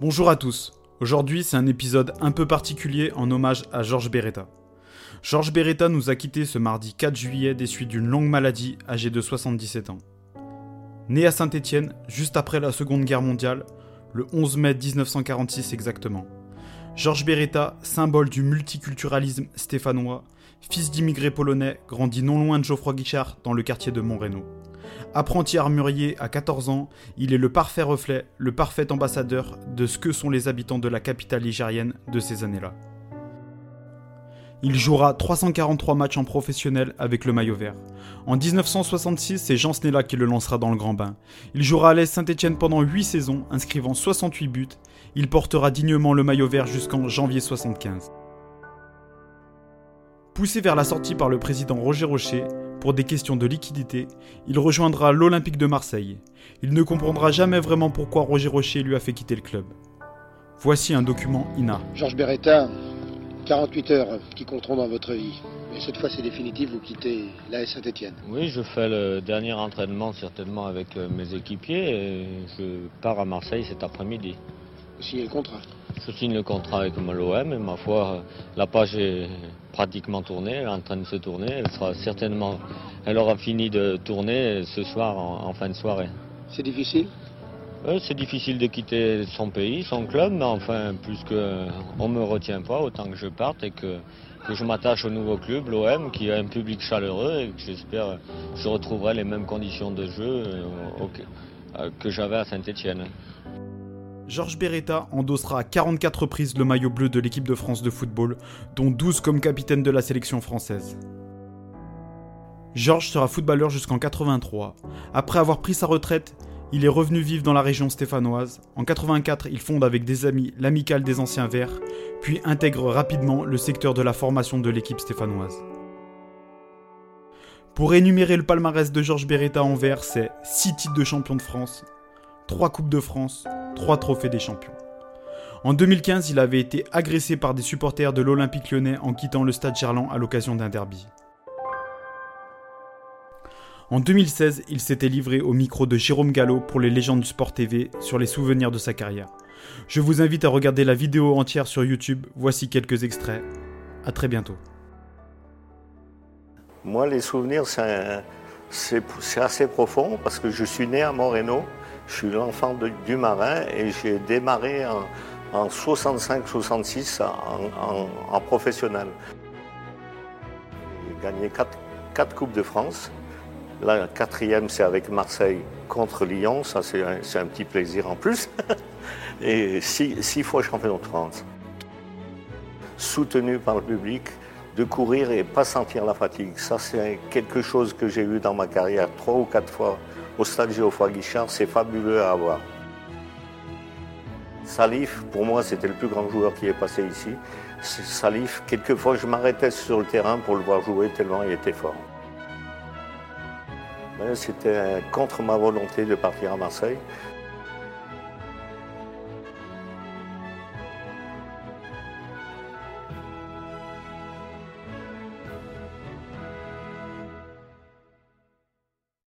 Bonjour à tous. Aujourd'hui, c'est un épisode un peu particulier en hommage à Georges Beretta. Georges Beretta nous a quittés ce mardi 4 juillet des suites d'une longue maladie, âgé de 77 ans. Né à Saint-Étienne, juste après la Seconde Guerre mondiale, le 11 mai 1946 exactement. Georges Beretta, symbole du multiculturalisme stéphanois, fils d'immigrés polonais, grandit non loin de Geoffroy Guichard dans le quartier de Montrénaud. Apprenti armurier à 14 ans, il est le parfait reflet, le parfait ambassadeur de ce que sont les habitants de la capitale nigérienne de ces années-là. Il jouera 343 matchs en professionnel avec le maillot vert. En 1966, c'est Jean Snella qui le lancera dans le grand bain. Il jouera à l'Est Saint-Etienne pendant 8 saisons, inscrivant 68 buts. Il portera dignement le maillot vert jusqu'en janvier 75. Poussé vers la sortie par le président Roger Rocher, pour des questions de liquidité, il rejoindra l'Olympique de Marseille. Il ne comprendra jamais vraiment pourquoi Roger Rocher lui a fait quitter le club. Voici un document INA. Georges Beretta, 48 heures qui compteront dans votre vie. Et cette fois, c'est définitif, vous quittez l'AS Saint-Etienne. Oui, je fais le dernier entraînement certainement avec euh, mes équipiers et je pars à Marseille cet après-midi. Vous signez le contrat? Je signe le contrat avec l'OM et ma foi, la page est pratiquement tournée, elle est en train de se tourner. Elle sera certainement, elle aura fini de tourner ce soir en, en fin de soirée. C'est difficile? Euh, C'est difficile de quitter son pays, son club, mais enfin, puisque on me retient pas, autant que je parte et que, que je m'attache au nouveau club, l'OM, qui a un public chaleureux et que j'espère que je retrouverai les mêmes conditions de jeu euh, que j'avais à Saint-Etienne. Georges Beretta endossera à 44 reprises le maillot bleu de l'équipe de France de football, dont 12 comme capitaine de la sélection française. Georges sera footballeur jusqu'en 83. Après avoir pris sa retraite, il est revenu vivre dans la région stéphanoise. En 84, il fonde avec des amis l'Amicale des Anciens Verts, puis intègre rapidement le secteur de la formation de l'équipe stéphanoise. Pour énumérer le palmarès de Georges Beretta en vert, c'est 6 titres de champion de France, 3 Coupes de France, 3 trophées des champions. En 2015, il avait été agressé par des supporters de l'Olympique lyonnais en quittant le stade Gerland à l'occasion d'un derby. En 2016, il s'était livré au micro de Jérôme Gallo pour les légendes du sport TV sur les souvenirs de sa carrière. Je vous invite à regarder la vidéo entière sur YouTube, voici quelques extraits. A très bientôt. Moi, les souvenirs, c'est assez profond parce que je suis né à Moreno, je suis l'enfant du marin et j'ai démarré en, en 65-66 en, professionnel. J'ai gagné quatre, quatre Coupes de France. La quatrième, c'est avec Marseille contre Lyon, ça c'est un, c'est un petit plaisir en plus. et six, six fois champion de France. Soutenu par le public, de courir et pas sentir la fatigue. Ça, c'est quelque chose que j'ai eu dans ma carrière trois ou quatre fois au stade Geoffroy Guichard. C'est fabuleux à avoir. Salif, pour moi, c'était le plus grand joueur qui est passé ici. Salif, quelquefois, je m'arrêtais sur le terrain pour le voir jouer tellement il était fort. C'était contre ma volonté de partir à Marseille.